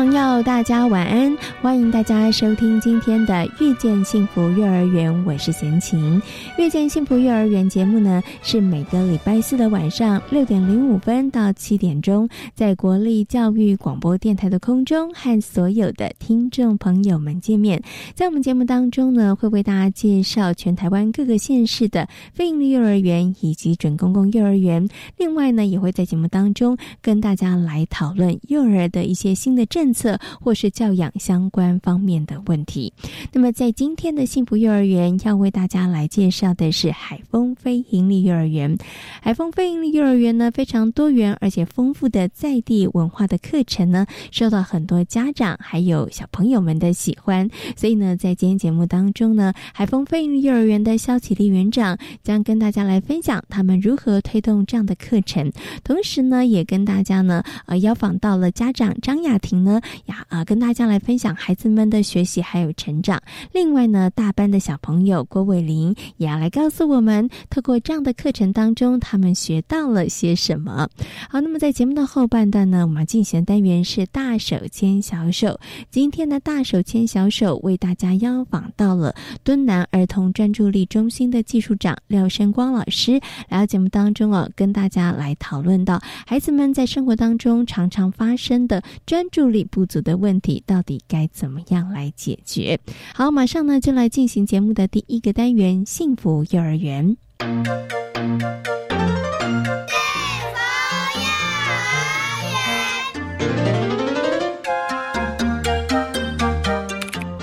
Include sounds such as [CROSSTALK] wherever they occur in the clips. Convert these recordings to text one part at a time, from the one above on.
朋友，大家晚安！欢迎大家收听今天的《遇见幸福幼儿园》，我是贤琴。《遇见幸福幼儿园》节目呢，是每个礼拜四的晚上六点零五分到七点钟，在国立教育广播电台的空中和所有的听众朋友们见面。在我们节目当中呢，会为大家介绍全台湾各个县市的非营利幼儿园以及准公共幼儿园。另外呢，也会在节目当中跟大家来讨论幼儿的一些新的政。策或是教养相关方面的问题。那么，在今天的幸福幼儿园要为大家来介绍的是海丰非盈利幼儿园。海丰非盈利幼儿园呢，非常多元而且丰富的在地文化的课程呢，受到很多家长还有小朋友们的喜欢。所以呢，在今天节目当中呢，海丰非盈利幼儿园的肖启丽园长将跟大家来分享他们如何推动这样的课程，同时呢，也跟大家呢，呃，邀访到了家长张雅婷呢。呀啊，跟大家来分享孩子们的学习还有成长。另外呢，大班的小朋友郭伟林也要来告诉我们，透过这样的课程当中，他们学到了些什么。好，那么在节目的后半段呢，我们进行的单元是大手牵小手。今天的大手牵小手为大家邀访到了敦南儿童专注力中心的技术长廖生光老师，来到节目当中哦，跟大家来讨论到孩子们在生活当中常常发生的专注力。不足的问题到底该怎么样来解决？好，马上呢就来进行节目的第一个单元——幸福幼儿园。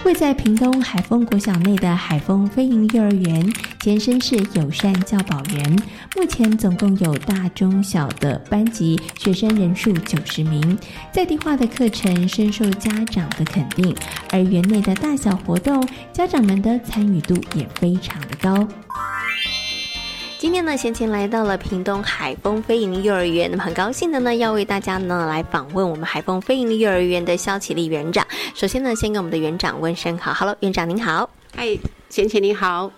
位在屏东海丰国小内的海丰飞鹰幼儿园，前身是友善教保园，目前总共有大中小的班级，学生人数九十名，在地化的课程深受家长的肯定，而园内的大小活动，家长们的参与度也非常的高。今天呢，贤琴来到了屏东海丰飞盈幼儿园，那么很高兴的呢，要为大家呢来访问我们海丰飞盈的幼儿园的肖启丽园长。首先呢，先跟我们的园长问声好，Hello，园长您好，嗨，贤琴你好。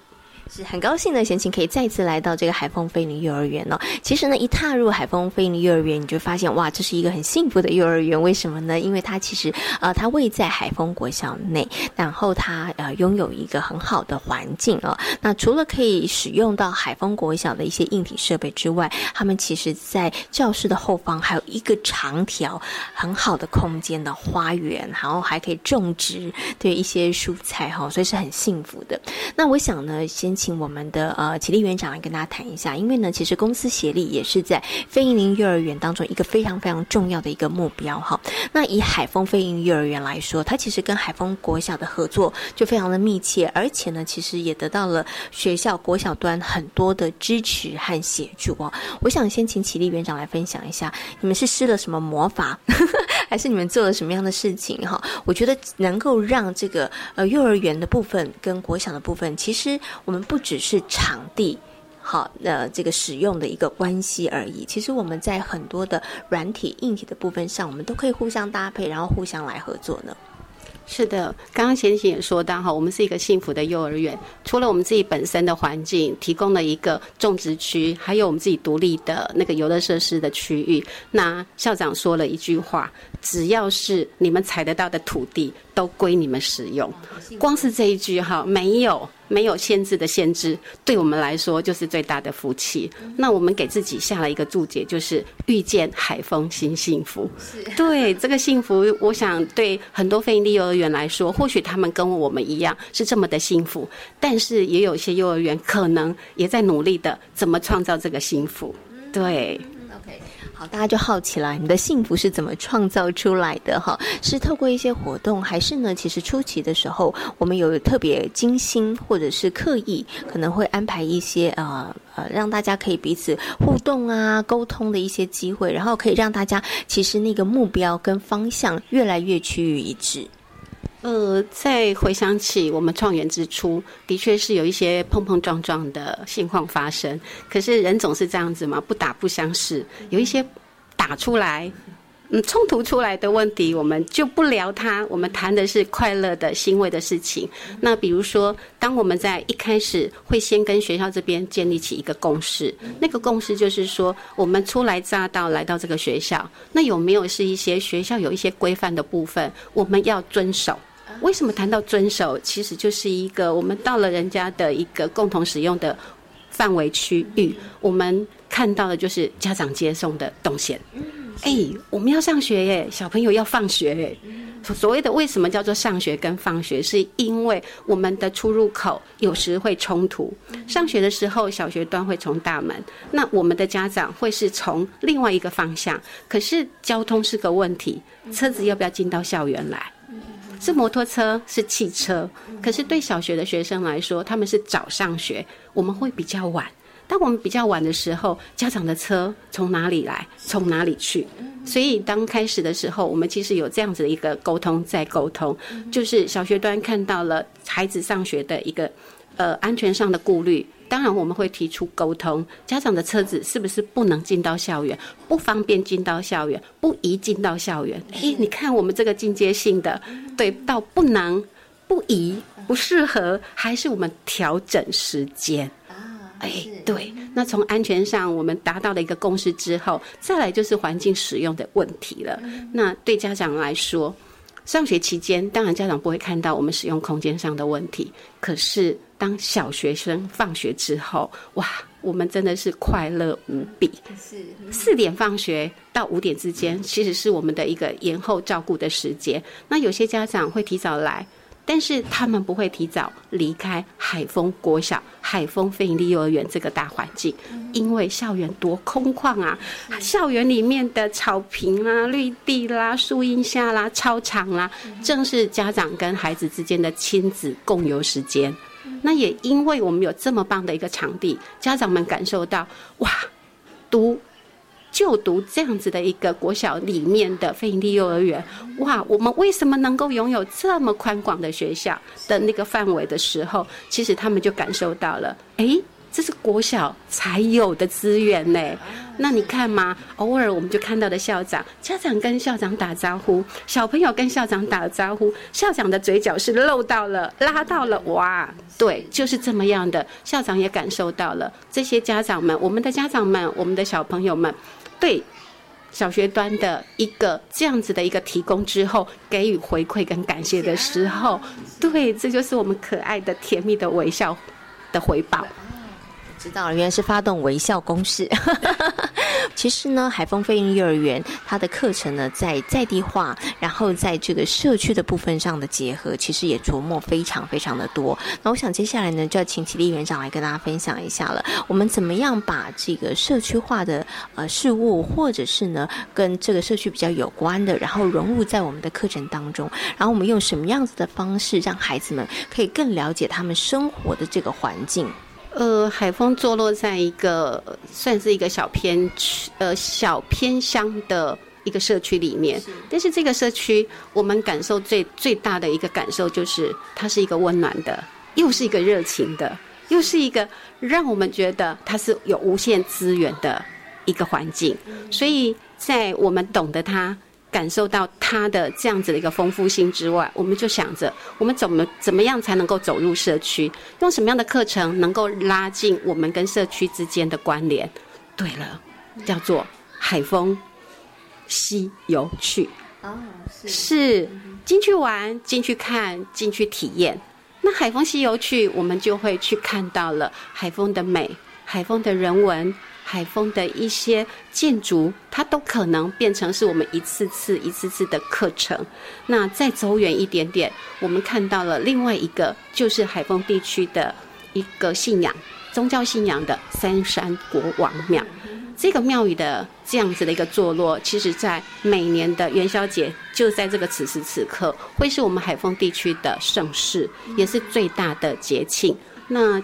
是很高兴呢，贤琴可以再次来到这个海丰飞林幼儿园哦。其实呢，一踏入海丰飞林幼儿园，你就发现哇，这是一个很幸福的幼儿园。为什么呢？因为它其实呃，它位在海丰国小内，然后它呃拥有一个很好的环境哦。那除了可以使用到海丰国小的一些硬体设备之外，他们其实在教室的后方还有一个长条很好的空间的花园，然后还可以种植对一些蔬菜哈，所以是很幸福的。那我想呢，先。请我们的呃启立园长来跟大家谈一下，因为呢，其实公司协力也是在非营利幼儿园当中一个非常非常重要的一个目标哈。那以海丰非营幼儿园来说，它其实跟海丰国小的合作就非常的密切，而且呢，其实也得到了学校国小端很多的支持和协助哦。我想先请启立园长来分享一下，你们是施了什么魔法，[LAUGHS] 还是你们做了什么样的事情哈？我觉得能够让这个呃幼儿园的部分跟国小的部分，其实我们。不只是场地好，呃，这个使用的一个关系而已。其实我们在很多的软体、硬体的部分上，我们都可以互相搭配，然后互相来合作呢。是的，刚刚贤贤也说到哈，我们是一个幸福的幼儿园。除了我们自己本身的环境，提供了一个种植区，还有我们自己独立的那个游乐设施的区域。那校长说了一句话：只要是你们踩得到的土地，都归你们使用。光是这一句哈，没有。没有限制的限制，对我们来说就是最大的福气。那我们给自己下了一个注解，就是遇见海风新幸福。对这个幸福，我想对很多非营利幼儿园来说，或许他们跟我们一样是这么的幸福，但是也有些幼儿园可能也在努力的怎么创造这个幸福。对。好，大家就好奇了，你的幸福是怎么创造出来的？哈，是透过一些活动，还是呢？其实初期的时候，我们有特别精心或者是刻意，可能会安排一些呃呃，让大家可以彼此互动啊、沟通的一些机会，然后可以让大家其实那个目标跟方向越来越趋于一致。呃，在回想起我们创园之初，的确是有一些碰碰撞撞的现况发生。可是人总是这样子嘛，不打不相识。有一些打出来，嗯，冲突出来的问题，我们就不聊它。我们谈的是快乐的欣慰的事情。那比如说，当我们在一开始会先跟学校这边建立起一个共识，那个共识就是说，我们初来乍到来到这个学校，那有没有是一些学校有一些规范的部分，我们要遵守。为什么谈到遵守，其实就是一个我们到了人家的一个共同使用的范围区域，我们看到的就是家长接送的动线。哎，我们要上学耶，小朋友要放学耶。所谓的为什么叫做上学跟放学，是因为我们的出入口有时会冲突。上学的时候，小学端会从大门，那我们的家长会是从另外一个方向。可是交通是个问题，车子要不要进到校园来？是摩托车，是汽车。可是对小学的学生来说，他们是早上学，我们会比较晚。当我们比较晚的时候，家长的车从哪里来，从哪里去？所以当开始的时候，我们其实有这样子的一个沟通，在沟通，就是小学端看到了孩子上学的一个呃安全上的顾虑。当然，我们会提出沟通，家长的车子是不是不能进到校园，不方便进到校园，不宜进到校园？诶，你看我们这个进阶性的，对，到不能、不宜、不适合，还是我们调整时间？啊，哎，对。那从安全上，我们达到了一个共识之后，再来就是环境使用的问题了。那对家长来说，上学期间，当然家长不会看到我们使用空间上的问题，可是。当小学生放学之后，哇，我们真的是快乐无比。是四点放学到五点之间，其实是我们的一个延后照顾的时间。那有些家长会提早来，但是他们不会提早离开海丰国小、海丰非营利幼儿园这个大环境，因为校园多空旷啊！校园里面的草坪啊、绿地啦、树荫下啦、操场啦，正是家长跟孩子之间的亲子共游时间。那也因为我们有这么棒的一个场地，家长们感受到哇，读就读这样子的一个国小里面的非营利幼儿园，哇，我们为什么能够拥有这么宽广的学校的那个范围的时候，其实他们就感受到了，哎。这是国小才有的资源呢，那你看嘛，偶尔我们就看到的校长，家长跟校长打招呼，小朋友跟校长打招呼，校长的嘴角是露到了，拉到了，哇，对，就是这么样的，校长也感受到了，这些家长们，我们的家长们，我们的小朋友们，对小学端的一个这样子的一个提供之后，给予回馈跟感谢的时候，对，这就是我们可爱的甜蜜的微笑的回报。知道了，原来是发动微笑公式。[LAUGHS] 其实呢，海丰飞鹰幼儿园它的课程呢，在在地化，然后在这个社区的部分上的结合，其实也琢磨非常非常的多。那我想接下来呢，就要请启立园长来跟大家分享一下了。我们怎么样把这个社区化的呃事物，或者是呢跟这个社区比较有关的，然后融入在我们的课程当中，然后我们用什么样子的方式，让孩子们可以更了解他们生活的这个环境。呃，海丰坐落在一个算是一个小偏区，呃，小偏乡的一个社区里面。但是这个社区，我们感受最最大的一个感受就是，它是一个温暖的，又是一个热情的，又是一个让我们觉得它是有无限资源的一个环境。所以在我们懂得它。感受到它的这样子的一个丰富性之外，我们就想着我们怎么怎么样才能够走入社区，用什么样的课程能够拉近我们跟社区之间的关联？对了，叫做海风西游去。哦，是是进去玩，进去看，进去体验。那海风西游去，我们就会去看到了海风的美，海风的人文。海丰的一些建筑，它都可能变成是我们一次次、一次次的课程。那再走远一点点，我们看到了另外一个，就是海丰地区的一个信仰、宗教信仰的三山国王庙。这个庙宇的这样子的一个坐落，其实在每年的元宵节，就在这个此时此刻，会是我们海丰地区的盛事，也是最大的节庆。那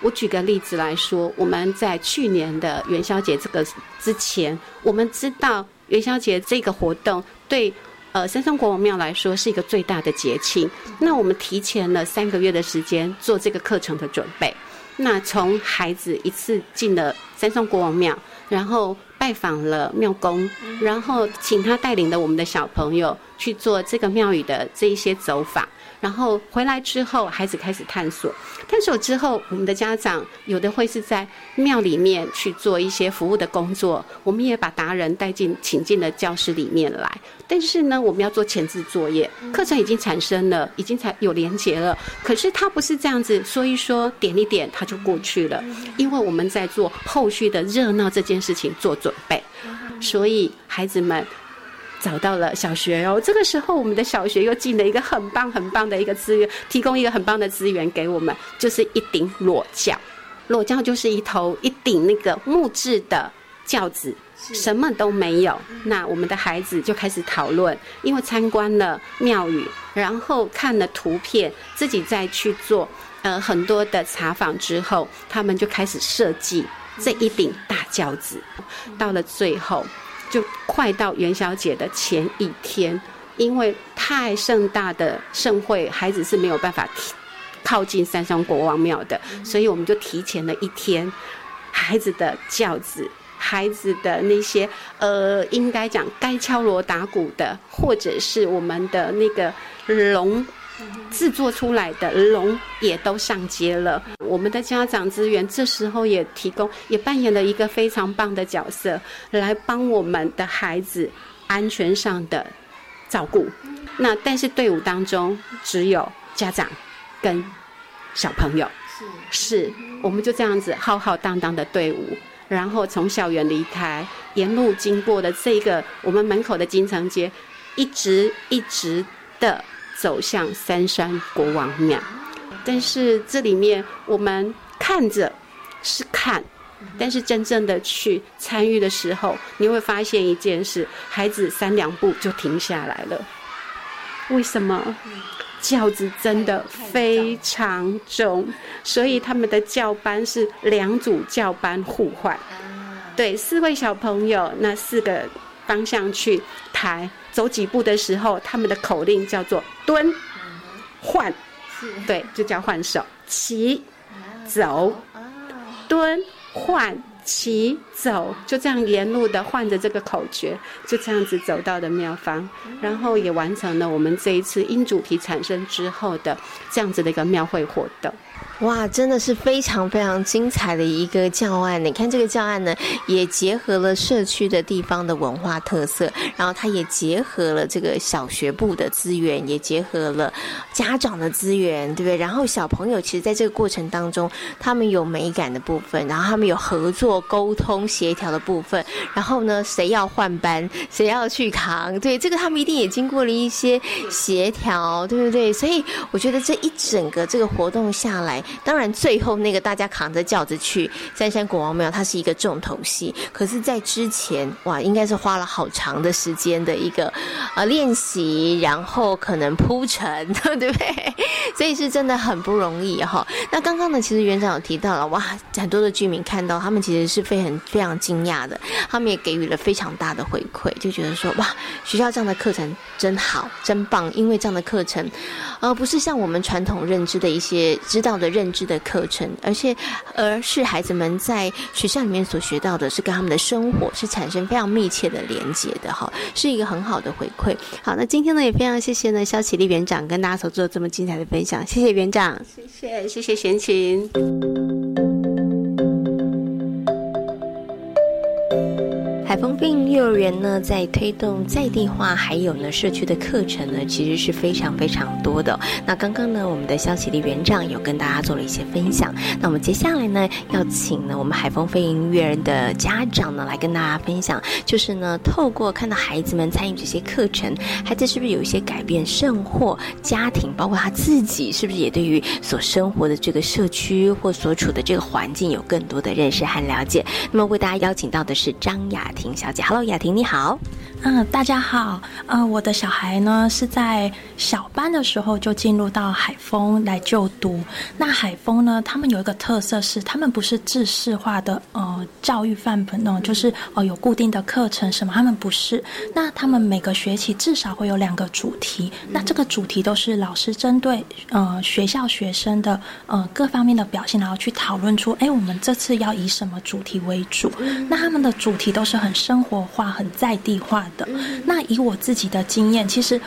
我举个例子来说，我们在去年的元宵节这个之前，我们知道元宵节这个活动对呃三山国王庙来说是一个最大的节庆。那我们提前了三个月的时间做这个课程的准备。那从孩子一次进了三山国王庙。然后拜访了庙公，然后请他带领的我们的小朋友去做这个庙宇的这一些走访。然后回来之后，孩子开始探索。探索之后，我们的家长有的会是在庙里面去做一些服务的工作。我们也把达人带进请进了教室里面来。但是呢，我们要做前置作业，课程已经产生了，已经才有连结了。可是他不是这样子说一说，点一点，他就过去了。因为我们在做后续的热闹这件事情做准备，所以孩子们。找到了小学哦，这个时候我们的小学又进了一个很棒很棒的一个资源，提供一个很棒的资源给我们，就是一顶裸轿。裸轿就是一头一顶那个木质的轿子，什么都没有。那我们的孩子就开始讨论，因为参观了庙宇，然后看了图片，自己再去做呃很多的查访之后，他们就开始设计这一顶大轿子。到了最后。就快到元宵节的前一天，因为太盛大的盛会，孩子是没有办法靠近三山国王庙的，所以我们就提前了一天，孩子的轿子，孩子的那些呃，应该讲该敲锣打鼓的，或者是我们的那个龙。制作出来的龙也都上街了。我们的家长资源这时候也提供，也扮演了一个非常棒的角色，来帮我们的孩子安全上的照顾。那但是队伍当中只有家长跟小朋友，是是，我们就这样子浩浩荡荡的队伍，然后从校园离开，沿路经过的这个我们门口的金城街，一直一直的。走向三山国王庙，但是这里面我们看着是看，但是真正的去参与的时候，你会发现一件事：孩子三两步就停下来了。为什么？轿子真的非常重，所以他们的教班是两组教班互换。对，四位小朋友，那四个方向去抬。走几步的时候，他们的口令叫做蹲、换，对，就叫换手、骑、走、蹲、换、骑、走，就这样沿路的换着这个口诀，就这样子走到的庙方，然后也完成了我们这一次因主题产生之后的这样子的一个庙会活动。哇，真的是非常非常精彩的一个教案。你看这个教案呢，也结合了社区的地方的文化特色，然后它也结合了这个小学部的资源，也结合了家长的资源，对不对？然后小朋友其实在这个过程当中，他们有美感的部分，然后他们有合作、沟通、协调的部分。然后呢，谁要换班，谁要去扛，对这个他们一定也经过了一些协调，对不对？所以我觉得这一整个这个活动下来。当然，最后那个大家扛着轿子去三山国王庙，它是一个重头戏。可是，在之前，哇，应该是花了好长的时间的一个呃练习，然后可能铺陈，[LAUGHS] 对不对？所以是真的很不容易哈。那刚刚呢，其实园长有提到了，哇，很多的居民看到他们其实是非常非常惊讶的，他们也给予了非常大的回馈，就觉得说，哇，学校这样的课程真好，真棒，因为这样的课程，而不是像我们传统认知的一些知道的。认认知的课程，而且而是孩子们在学校里面所学到的，是跟他们的生活是产生非常密切的连接的，哈，是一个很好的回馈。好，那今天呢，也非常谢谢呢肖启立园长跟大家所做的这么精彩的分享，谢谢园长，谢谢谢谢贤琴。海丰病幼儿园呢，在推动在地化，还有呢社区的课程呢，其实是非常非常多的。那刚刚呢，我们的肖启立园长有跟大家做了一些分享。那我们接下来呢，要请呢我们海丰飞营幼儿园的家长呢，来跟大家分享，就是呢，透过看到孩子们参与这些课程，孩子是不是有一些改变，甚或家庭，包括他自己，是不是也对于所生活的这个社区或所处的这个环境有更多的认识和了解？那么为大家邀请到的是张雅婷。小姐。Hello，雅婷你好。嗯，大家好。呃，我的小孩呢是在小班的时候就进入到海丰来就读。那海丰呢，他们有一个特色是，他们不是制式化的呃教育范本哦，就是哦有固定的课程什么，他们不是。那他们每个学期至少会有两个主题，那这个主题都是老师针对呃学校学生的呃各方面的表现，然后去讨论出，哎，我们这次要以什么主题为主？那他们的主题都是很生活化、很在地化。的那以我自己的经验，其实，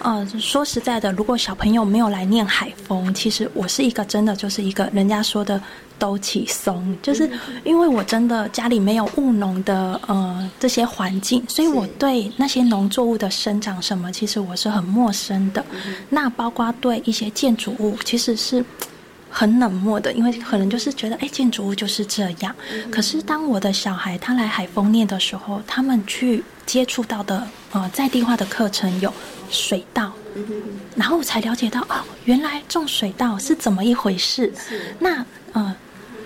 呃，说实在的，如果小朋友没有来念海风，其实我是一个真的就是一个人家说的都起松，就是因为我真的家里没有务农的呃这些环境，所以我对那些农作物的生长什么，其实我是很陌生的。那包括对一些建筑物，其实是。很冷漠的，因为可能就是觉得，哎，建筑物就是这样。可是当我的小孩他来海丰念的时候，他们去接触到的呃在地化的课程有水稻，然后我才了解到哦，原来种水稻是怎么一回事。那呃，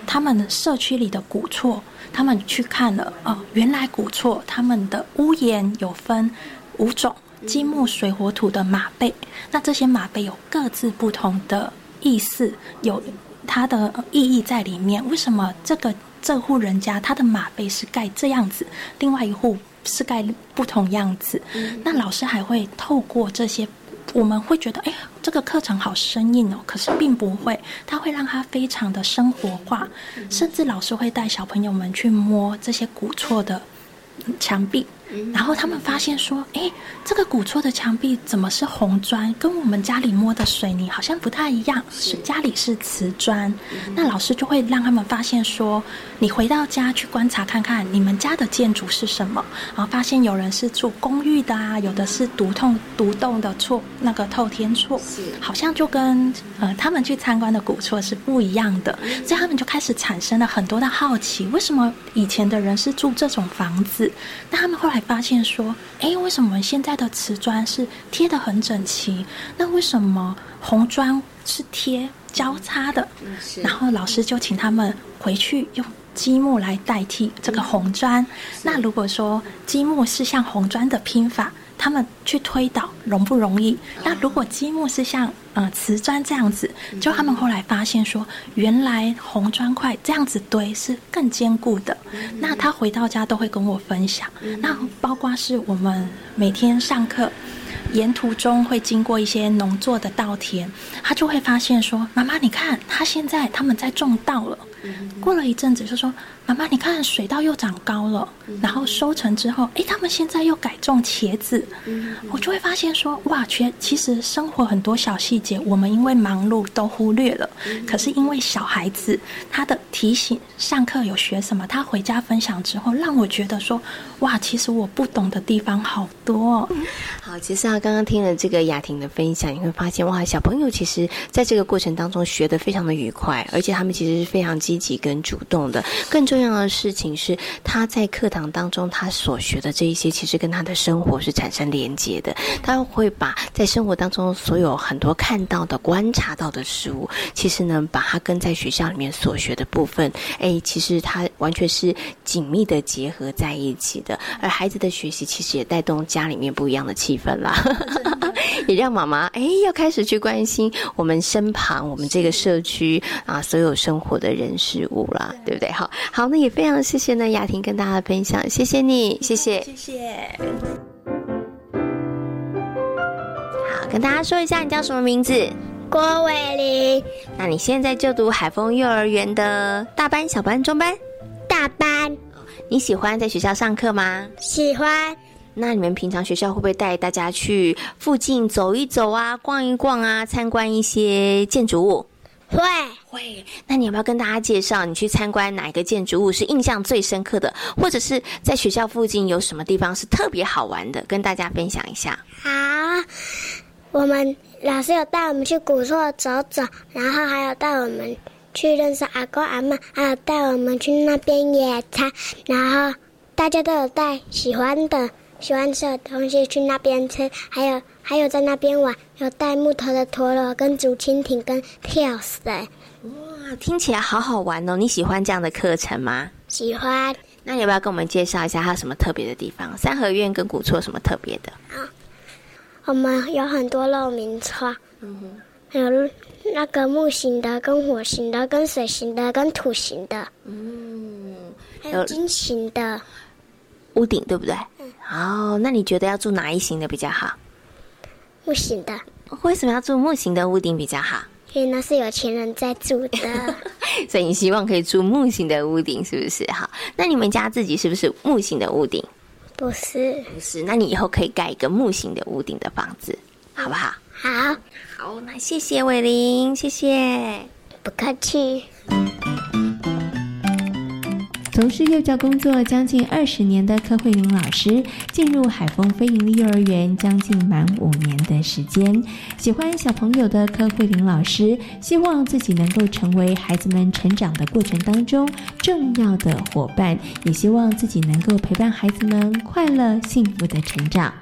他们社区里的古厝，他们去看了哦，原来古厝他们的屋檐有分五种金木水火土的马背，那这些马背有各自不同的。意思有它的意义在里面。为什么这个这户人家他的马背是盖这样子，另外一户是盖不同样子？那老师还会透过这些，我们会觉得，哎，这个课程好生硬哦。可是并不会，他会让它非常的生活化，甚至老师会带小朋友们去摸这些古厝的墙壁。然后他们发现说：“哎，这个古厝的墙壁怎么是红砖？跟我们家里摸的水泥好像不太一样。是家里是瓷砖。那老师就会让他们发现说：你回到家去观察看看，你们家的建筑是什么？然后发现有人是住公寓的啊，有的是独栋独栋的厝，那个透天厝，好像就跟呃他们去参观的古厝是不一样的。所以他们就开始产生了很多的好奇：为什么以前的人是住这种房子？那他们后来。发现说，哎，为什么现在的瓷砖是贴的很整齐？那为什么红砖是贴交叉的？然后老师就请他们回去用积木来代替这个红砖。那如果说积木是像红砖的拼法。他们去推导容不容易？那如果积木是像呃瓷砖这样子，就他们后来发现说，原来红砖块这样子堆是更坚固的。那他回到家都会跟我分享。那包括是我们每天上课。沿途中会经过一些农作的稻田，他就会发现说：“妈妈，你看，他现在他们在种稻了。”过了一阵子，就说：“妈妈，你看，水稻又长高了。”然后收成之后，哎，他们现在又改种茄子。我就会发现说：“哇，全其实生活很多小细节，我们因为忙碌都忽略了。可是因为小孩子他的提醒，上课有学什么，他回家分享之后，让我觉得说：哇，其实我不懂的地方好多。”好，其实啊。刚刚听了这个雅婷的分享，你会发现哇，小朋友其实在这个过程当中学得非常的愉快，而且他们其实是非常积极跟主动的。更重要的事情是，他在课堂当中他所学的这一些，其实跟他的生活是产生连接的。他会把在生活当中所有很多看到的、观察到的事物，其实呢，把它跟在学校里面所学的部分，哎，其实他完全是紧密的结合在一起的。而孩子的学习，其实也带动家里面不一样的气氛啦。[LAUGHS] 也让妈妈哎，要开始去关心我们身旁、我们这个社区啊，所有生活的人事物啦，对不对？好，好，那也非常谢谢呢，雅婷跟大家分享，谢谢你，谢谢，谢谢。好，跟大家说一下，你叫什么名字？郭伟林。那你现在就读海丰幼儿园的大班、小班、中班？大班。你喜欢在学校上课吗？喜欢。那你们平常学校会不会带大家去附近走一走啊，逛一逛啊，参观一些建筑物？会会。那你要不要跟大家介绍，你去参观哪一个建筑物是印象最深刻的，或者是在学校附近有什么地方是特别好玩的，跟大家分享一下？好，我们老师有带我们去古厝走走，然后还有带我们去认识阿公阿妈，还有带我们去那边野餐，然后大家都有带喜欢的。喜欢吃的东西去那边吃，还有还有在那边玩，有带木头的陀螺跟竹蜻蜓跟跳伞。哇，听起来好好玩哦！你喜欢这样的课程吗？喜欢。那要不要跟我们介绍一下它有什么特别的地方？三合院跟古厝有什么特别的？啊，我们有很多漏明窗，嗯哼，还有那个木型的、跟火型的、跟水型的、跟土型的，嗯，还有金型的屋顶，对不对？嗯。哦，那你觉得要住哪一型的比较好？木型的。为什么要住木型的屋顶比较好？因为那是有钱人在住的，[LAUGHS] 所以你希望可以住木型的屋顶，是不是？好，那你们家自己是不是木型的屋顶？不是，不是。那你以后可以盖一个木型的屋顶的房子，好不好？好，好。那谢谢伟林，谢谢，不客气。从事幼教工作将近二十年的柯慧玲老师，进入海丰非营利幼儿园将近满五年的时间。喜欢小朋友的柯慧玲老师，希望自己能够成为孩子们成长的过程当中重要的伙伴，也希望自己能够陪伴孩子们快乐幸福的成长。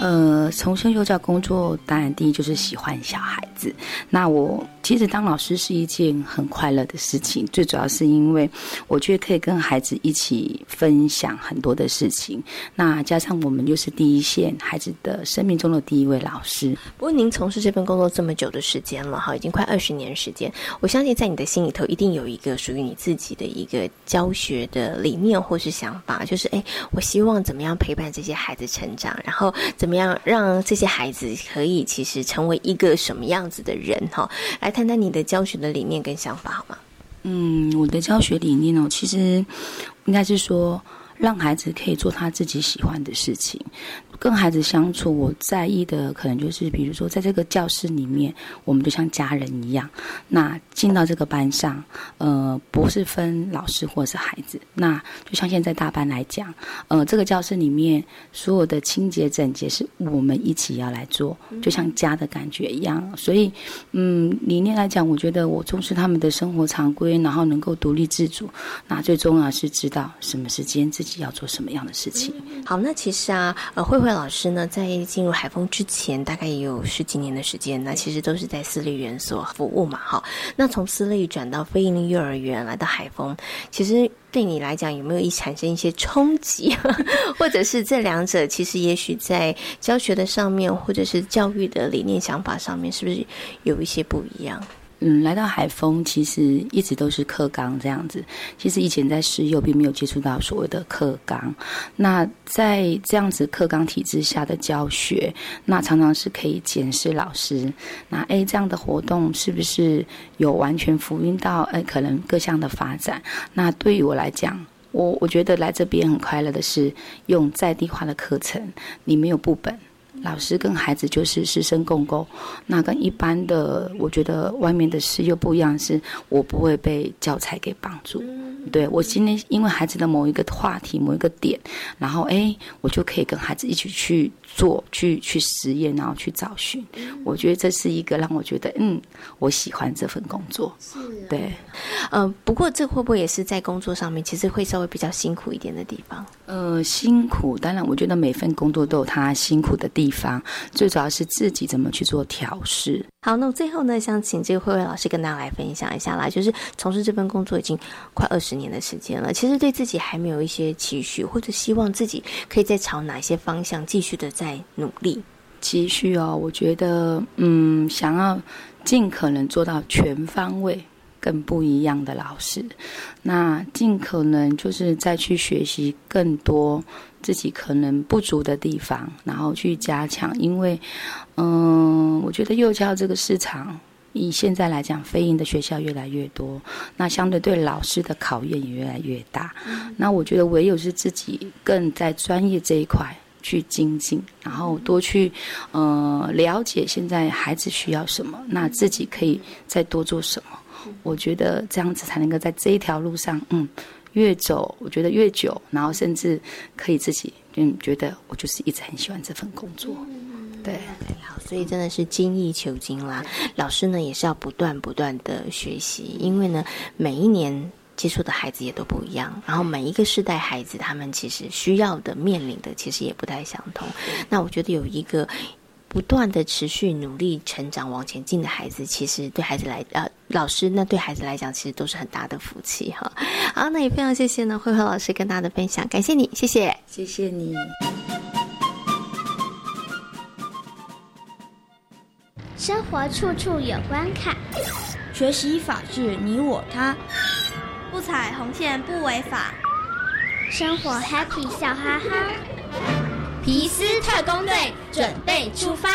呃，从事幼教工作，当然第一就是喜欢小孩子。那我其实当老师是一件很快乐的事情，最主要是因为我觉得可以跟孩子一起分享很多的事情。那加上我们又是第一线孩子的生命中的第一位老师。不过您从事这份工作这么久的时间了，哈，已经快二十年时间，我相信在你的心里头一定有一个属于你自己的一个教学的理念或是想法，就是哎，我希望怎么样陪伴这些孩子成长，然后。怎么样让这些孩子可以其实成为一个什么样子的人？哈，来谈谈你的教学的理念跟想法好吗？嗯，我的教学理念哦，其实应该是说让孩子可以做他自己喜欢的事情。跟孩子相处，我在意的可能就是，比如说，在这个教室里面，我们就像家人一样。那进到这个班上，呃，不是分老师或者是孩子。那就像现在大班来讲，呃，这个教室里面所有的清洁整洁是我们一起要来做，就像家的感觉一样。所以，嗯，理念来讲，我觉得我重视他们的生活常规，然后能够独立自主。那最重要是知道什么时间自己要做什么样的事情。好，那其实啊，呃，慧慧。老师呢，在进入海丰之前，大概也有十几年的时间。那其实都是在私立园所服务嘛，哈。那从私立转到非营利幼儿园来到海丰，其实对你来讲有没有一产生一些冲击，[LAUGHS] 或者是这两者其实也许在教学的上面，或者是教育的理念想法上面，是不是有一些不一样？嗯，来到海丰其实一直都是课纲这样子。其实以前在师幼并没有接触到所谓的课纲。那在这样子课纲体制下的教学，那常常是可以检视老师。那诶，这样的活动是不是有完全福音到哎可能各项的发展？那对于我来讲，我我觉得来这边很快乐的是用在地化的课程，你没有部本。老师跟孩子就是师生共构，那跟一般的我觉得外面的事又不一样，是我不会被教材给绑住。对我今天因为孩子的某一个话题、某一个点，然后哎，我就可以跟孩子一起去做、去去实验，然后去找寻。我觉得这是一个让我觉得嗯，我喜欢这份工作。是，对，呃，不过这会不会也是在工作上面其实会稍微比较辛苦一点的地方？呃，辛苦，当然我觉得每份工作都有它辛苦的地。方最主要是自己怎么去做调试。好，那我最后呢，想请这个慧慧老师跟大家来分享一下啦。就是从事这份工作已经快二十年的时间了，其实对自己还没有一些期许，或者希望自己可以再朝哪些方向继续的在努力。期许哦，我觉得嗯，想要尽可能做到全方位。更不一样的老师，那尽可能就是再去学习更多自己可能不足的地方，然后去加强。因为，嗯，我觉得幼教这个市场，以现在来讲，非营的学校越来越多，那相对对老师的考验也越来越大。那我觉得唯有是自己更在专业这一块去精进，然后多去呃了解现在孩子需要什么，那自己可以再多做什么。我觉得这样子才能够在这一条路上，嗯，越走，我觉得越久，然后甚至可以自己，嗯，觉得我就是一直很喜欢这份工作，对，好，所以真的是精益求精啦。老师呢也是要不断不断的学习，因为呢每一年接触的孩子也都不一样，然后每一个世代孩子他们其实需要的面临的其实也不太相同。那我觉得有一个。不断的持续努力成长往前进的孩子，其实对孩子来呃老师那对孩子来讲，其实都是很大的福气哈。好，那也非常谢谢呢慧慧老师跟大家的分享，感谢你，谢谢，谢谢你。生活处处有关卡，学习法治，你我他，不踩红线不违法，生活 happy 笑哈哈。皮斯特工队准备出发。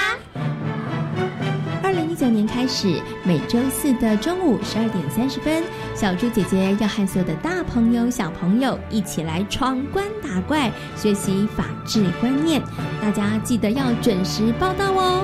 二零一九年开始，每周四的中午十二点三十分，小猪姐姐要和所有的大朋友、小朋友一起来闯关打怪，学习法治观念。大家记得要准时报到哦。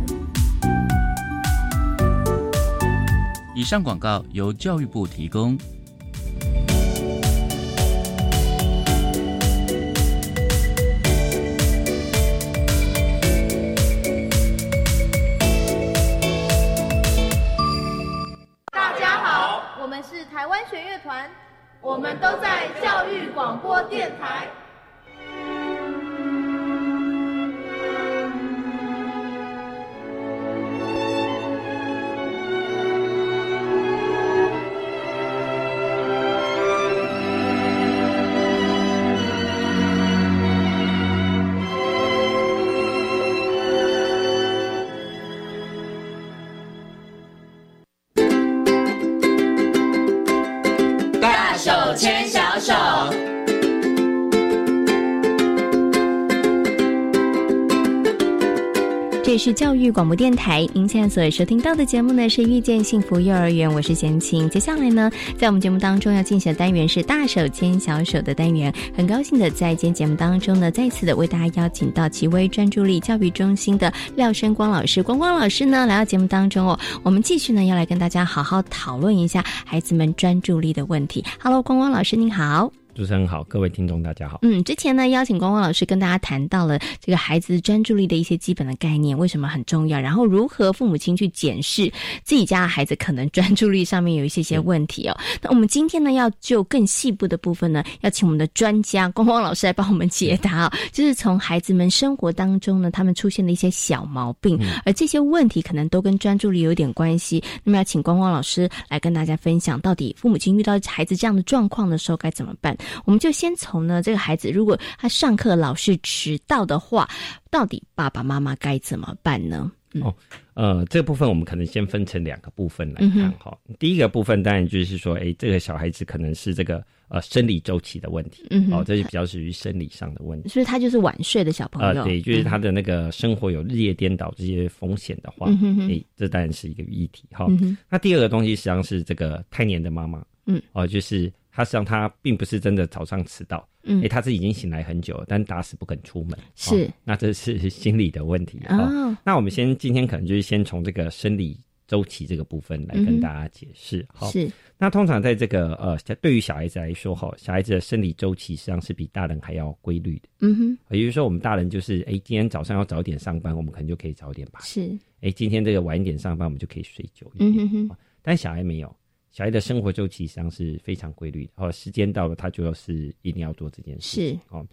以上广告由教育部提供。大家好，我们是台湾弦乐团，我们都在教育广播电台。是教育广播电台，您现在所收听到的节目呢是遇见幸福幼儿园，我是贤琴。接下来呢，在我们节目当中要进行的单元是大手牵小手的单元。很高兴的在今天节目当中呢，再次的为大家邀请到奇微专注力教育中心的廖生光老师。光光老师呢来到节目当中哦，我们继续呢要来跟大家好好讨论一下孩子们专注力的问题。Hello，光光老师您好。主持人好，各位听众大家好。嗯，之前呢邀请光光老师跟大家谈到了这个孩子专注力的一些基本的概念，为什么很重要，然后如何父母亲去检视自己家的孩子可能专注力上面有一些些问题哦。那我们今天呢要就更细部的部分呢，要请我们的专家光光老师来帮我们解答哦，就是从孩子们生活当中呢，他们出现的一些小毛病，而这些问题可能都跟专注力有点关系。那么要请光光老师来跟大家分享，到底父母亲遇到孩子这样的状况的时候该怎么办？我们就先从呢，这个孩子如果他上课老是迟到的话，到底爸爸妈妈该怎么办呢？哦，呃，这部分我们可能先分成两个部分来看哈。第一个部分当然就是说，哎，这个小孩子可能是这个呃生理周期的问题，哦，这就比较属于生理上的问题。所以他就是晚睡的小朋友，对，就是他的那个生活有日夜颠倒这些风险的话，哎，这当然是一个议题哈。那第二个东西实际上是这个太年的妈妈，嗯，哦，就是。他实际上他并不是真的早上迟到，嗯，哎，他是已经醒来很久了，但打死不肯出门，是，那这是心理的问题啊。那我们先今天可能就是先从这个生理周期这个部分来跟大家解释，好，是。那通常在这个呃，对于小孩子来说，哈，小孩子的生理周期实际上是比大人还要规律的，嗯哼。也就是说，我们大人就是，哎，今天早上要早点上班，我们可能就可以早点爬，是。哎，今天这个晚一点上班，我们就可以睡久一点，嗯哼哼。但小孩没有。小孩的生活周期实际上是非常规律的，哦，时间到了，他就是一定要做这件事。是哦，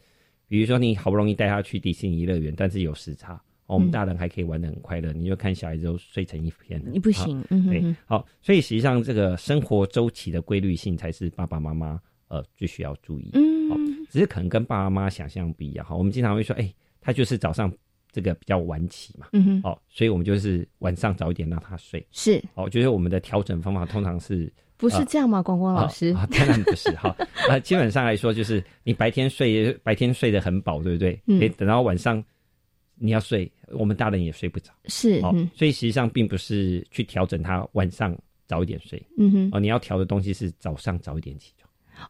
比如说你好不容易带他去迪士尼乐园，但是有时差，我们大人还可以玩的很快乐，你就看小孩子都睡成一片了，你不行。嗯对，好，所以实际上这个生活周期的规律性才是爸爸妈妈呃最需要注意。嗯，只是可能跟爸爸妈妈想象不一样。哈，我们经常会说，哎，他就是早上。这个比较晚起嘛，嗯哼，哦，所以我们就是晚上早一点让他睡，是，哦，就是我们的调整方法通常是不是这样吗？光光老师？啊，当然不是哈，啊，基本上来说就是你白天睡白天睡得很饱，对不对？嗯，等到晚上你要睡，我们大人也睡不着，是，哦，所以实际上并不是去调整他晚上早一点睡，嗯哼，哦，你要调的东西是早上早一点起。床。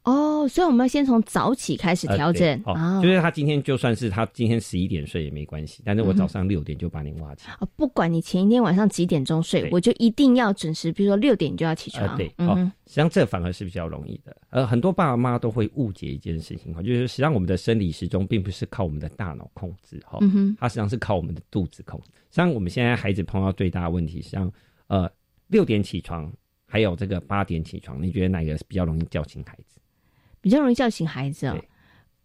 哦，所以我们要先从早起开始调整，哦，就是他今天就算是他今天十一点睡也没关系，但是我早上六点就把你挖起。哦，不管你前一天晚上几点钟睡，我就一定要准时，比如说六点就要起床。对，哦，实际上这反而是比较容易的。呃，很多爸爸妈妈都会误解一件事情哈，就是实际上我们的生理时钟并不是靠我们的大脑控制哈，它实际上是靠我们的肚子控制。实际上我们现在孩子碰到最大的问题，实际上呃六点起床，还有这个八点起床，你觉得哪个比较容易叫醒孩子？比较容易叫醒孩子哦，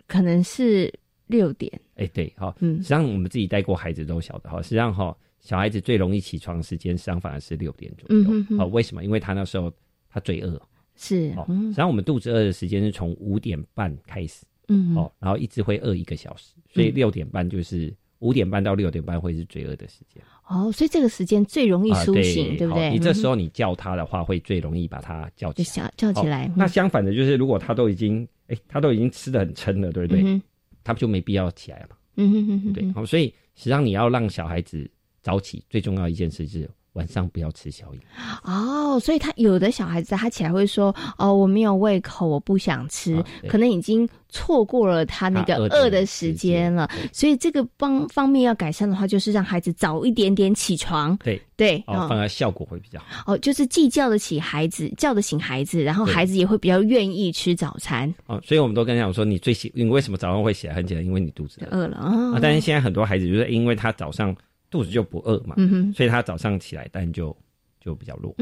可能是六点。哎，对，好，嗯，实际上我们自己带过孩子都晓得哈，实际上哈，小孩子最容易起床时间，实际上反而是六点左右。好，为什么？因为他那时候他最饿，是。哦，实际上我们肚子饿的时间是从五点半开始，嗯，哦，然后一直会饿一个小时，所以六点半就是五点半到六点半会是最饿的时间。哦，所以这个时间最容易苏醒，对不对？你这时候你叫他的话，会最容易把他叫起来，叫起来。那相反的，就是如果他都已经，哎，他都已经吃的很撑了，对不对？他就没必要起来了。嗯哼哼哼，对。好，所以实际上你要让小孩子早起，最重要一件事是。晚上不要吃宵夜哦，所以他有的小孩子他起来会说哦我没有胃口我不想吃，可能已经错过了他那个饿的时间了，所以这个方方面要改善的话，就是让孩子早一点点起床，对对，哦，反而效果会比较好。哦，就是既叫得起孩子，叫得醒孩子，然后孩子也会比较愿意吃早餐。哦，所以我们都跟他讲说，你最喜你为什么早上会起来？很简单，因为你肚子饿了啊。但是现在很多孩子就是因为他早上。肚子就不饿嘛，所以他早上起来，但就就比较弱。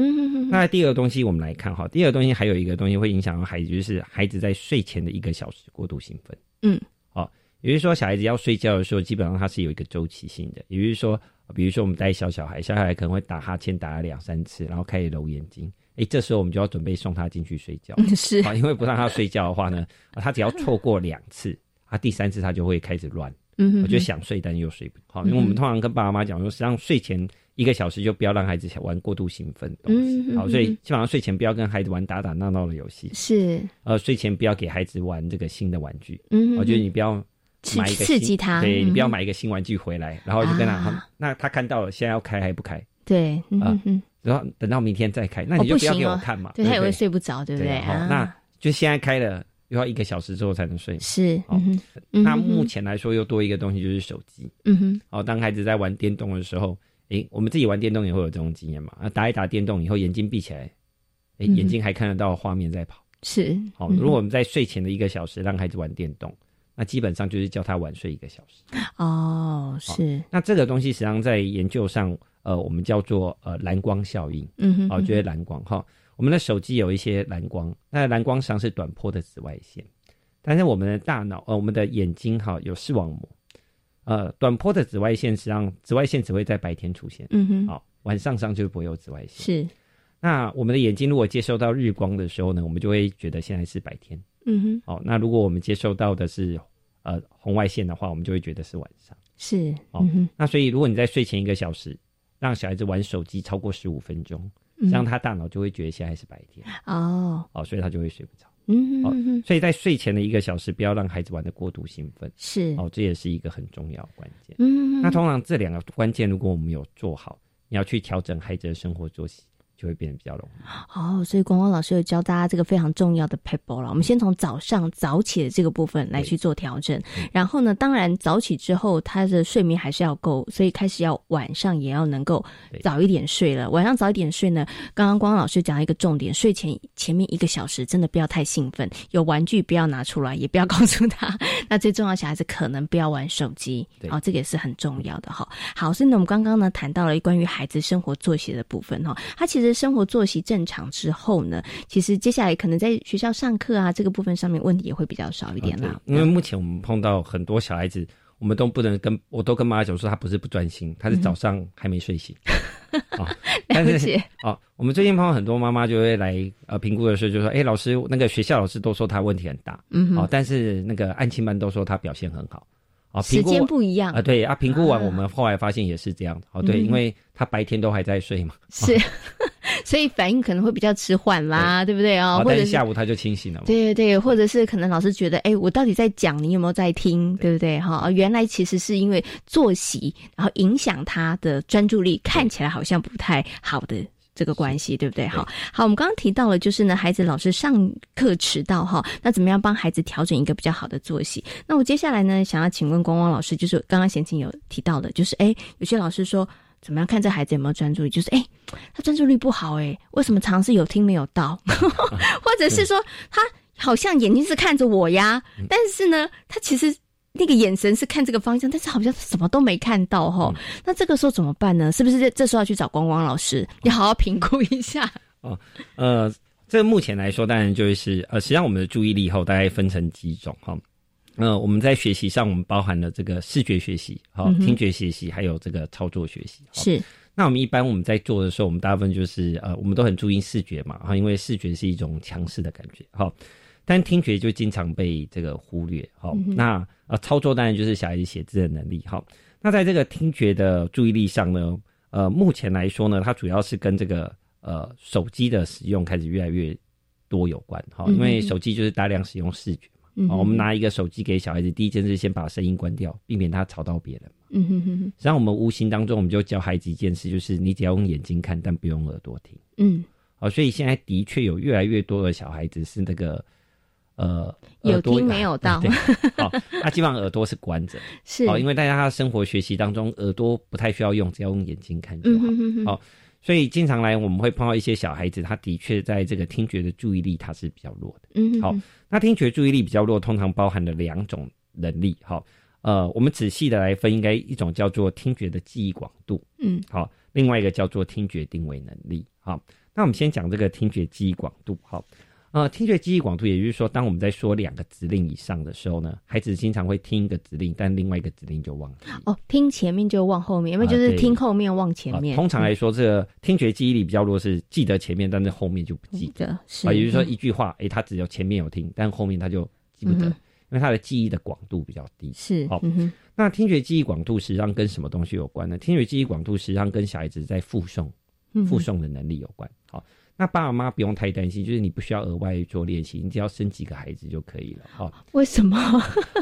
那第二个东西，我们来看哈，第二个东西还有一个东西会影响到孩子，就是孩子在睡前的一个小时过度兴奋。嗯，好，也就是说，小孩子要睡觉的时候，基本上他是有一个周期性的。也就是说，比如说我们带小小孩，小小孩可能会打哈欠打了两三次，然后开始揉眼睛，哎，这时候我们就要准备送他进去睡觉。是啊，因为不让他睡觉的话呢，他只要错过两次，他第三次他就会开始乱。嗯，我就想睡，但又睡不好。因为我们通常跟爸爸妈妈讲说，实际上睡前一个小时就不要让孩子玩过度兴奋的东西。好，所以基本上睡前不要跟孩子玩打打闹闹的游戏。是，呃，睡前不要给孩子玩这个新的玩具。嗯，我觉得你不要买一个刺激他，对你不要买一个新玩具回来，然后就跟他，那他看到了，现在要开还不开？对，嗯然后等到明天再开，那你就不要给我看嘛，对他也会睡不着，对不对？好，那就现在开了。又要一个小时之后才能睡，是。那目前来说又多一个东西就是手机。嗯哼。哦，当孩子在玩电动的时候，诶，我们自己玩电动也会有这种经验嘛？啊，打一打电动以后，眼睛闭起来，诶，眼睛还看得到画面在跑。是。好，如果我们在睡前的一个小时让孩子玩电动，那基本上就是叫他晚睡一个小时。哦，是。那这个东西实际上在研究上，呃，我们叫做呃蓝光效应。嗯哼。哦，就是蓝光哈。我们的手机有一些蓝光，那蓝光实际上是短波的紫外线，但是我们的大脑呃，我们的眼睛哈有视网膜，呃，短波的紫外线实际上紫外线只会在白天出现，嗯哼，好，晚上上就不会有紫外线。是，那我们的眼睛如果接收到日光的时候呢，我们就会觉得现在是白天，嗯哼，哦，那如果我们接收到的是呃红外线的话，我们就会觉得是晚上。是，哦，那所以如果你在睡前一个小时让小孩子玩手机超过十五分钟。这样他大脑就会觉得现在是白天哦，哦，所以他就会睡不着。嗯，哦，所以在睡前的一个小时，不要让孩子玩的过度兴奋。是，哦，这也是一个很重要关键。嗯，那通常这两个关键，如果我们有做好，你要去调整孩子的生活作息。就会变得比较容易哦，所以光光老师有教大家这个非常重要的 paper 了。我们先从早上早起的这个部分来去做调整，然后呢，当然早起之后他的睡眠还是要够，所以开始要晚上也要能够早一点睡了。晚上早一点睡呢，刚刚光光老师讲一个重点，睡前前面一个小时真的不要太兴奋，有玩具不要拿出来，也不要告诉他。那最重要，小孩子可能不要玩手机，哦，这个也是很重要的哈。好，所以呢，我们刚刚呢谈到了关于孩子生活作息的部分哈，他其实。生活作息正常之后呢，其实接下来可能在学校上课啊这个部分上面问题也会比较少一点啦。因为目前我们碰到很多小孩子，我们都不能跟我都跟妈妈讲说他不是不专心，他是早上还没睡醒。啊，[LAUGHS] 了解。哦，我们最近碰到很多妈妈就会来呃评估的时候就说，哎，老师那个学校老师都说他问题很大，嗯，哦，但是那个安亲班都说他表现很好。啊，时间不一样啊，对啊，评估完我们后来发现也是这样的。哦，对，因为他白天都还在睡嘛。是。所以反应可能会比较迟缓啦，对不对哦？或者下午他就清醒了。对对对，或者是可能老师觉得，哎，我到底在讲，你有没有在听，对不对？哈，原来其实是因为作息，然后影响他的专注力，看起来好像不太好的。这个关系对不对？好，好，我们刚刚提到了，就是呢，孩子老是上课迟到哈，那怎么样帮孩子调整一个比较好的作息？那我接下来呢，想要请问光光老师，就是刚刚贤琴有提到的，就是哎，有些老师说怎么样看这孩子有没有专注力？就是哎，他专注力不好哎，为什么尝试有听没有到？[LAUGHS] 或者是说他好像眼睛是看着我呀，但是呢，他其实。那个眼神是看这个方向，但是好像什么都没看到哈。那这个时候怎么办呢？是不是这这时候要去找光光老师，要好好评估一下？哦，呃，这目前来说，当然就是呃，实际上我们的注意力后大概分成几种哈。呃，我们在学习上，我们包含了这个视觉学习、好听觉学习，还有这个操作学习。是。那我们一般我们在做的时候，我们大部分就是呃，我们都很注意视觉嘛，哈，因为视觉是一种强势的感觉，哈。但听觉就经常被这个忽略，好，那呃操作当然就是小孩子写字的能力，哈，那在这个听觉的注意力上呢，呃，目前来说呢，它主要是跟这个呃手机的使用开始越来越多有关，哈，因为手机就是大量使用视觉嘛，我们拿一个手机给小孩子，第一件事先把声音关掉，避免他吵到别人嘛，嗯哼哼哼，实际上我们无形当中我们就教孩子一件事，就是你只要用眼睛看，但不用耳朵听，嗯，好，所以现在的确有越来越多的小孩子是那个。呃，有听没有到？[LAUGHS] 好，他基本上耳朵是关着，[LAUGHS] 是。哦，因为大家他生活学习当中，耳朵不太需要用，只要用眼睛看就好。好，所以经常来我们会碰到一些小孩子，他的确在这个听觉的注意力他是比较弱的。嗯，好，那听觉注意力比较弱，通常包含了两种能力。好，呃，我们仔细的来分，应该一种叫做听觉的记忆广度，嗯，好，另外一个叫做听觉定位能力。好，那我们先讲这个听觉记忆广度。好。呃，听觉记忆广度，也就是说，当我们在说两个指令以上的时候呢，孩子经常会听一个指令，但另外一个指令就忘了。哦，听前面就忘后面，因为就是听后面忘前面。通常来说，这个听觉记忆力比较弱，是记得前面，但是后面就不记得。啊，也就是说，一句话，哎，他只有前面有听，但后面他就记不得，因为他的记忆的广度比较低。是，好。那听觉记忆广度实际上跟什么东西有关呢？听觉记忆广度实际上跟小孩子在复诵、复诵的能力有关。好。那爸爸妈妈不用太担心，就是你不需要额外做练习，你只要生几个孩子就可以了。哈，为什么？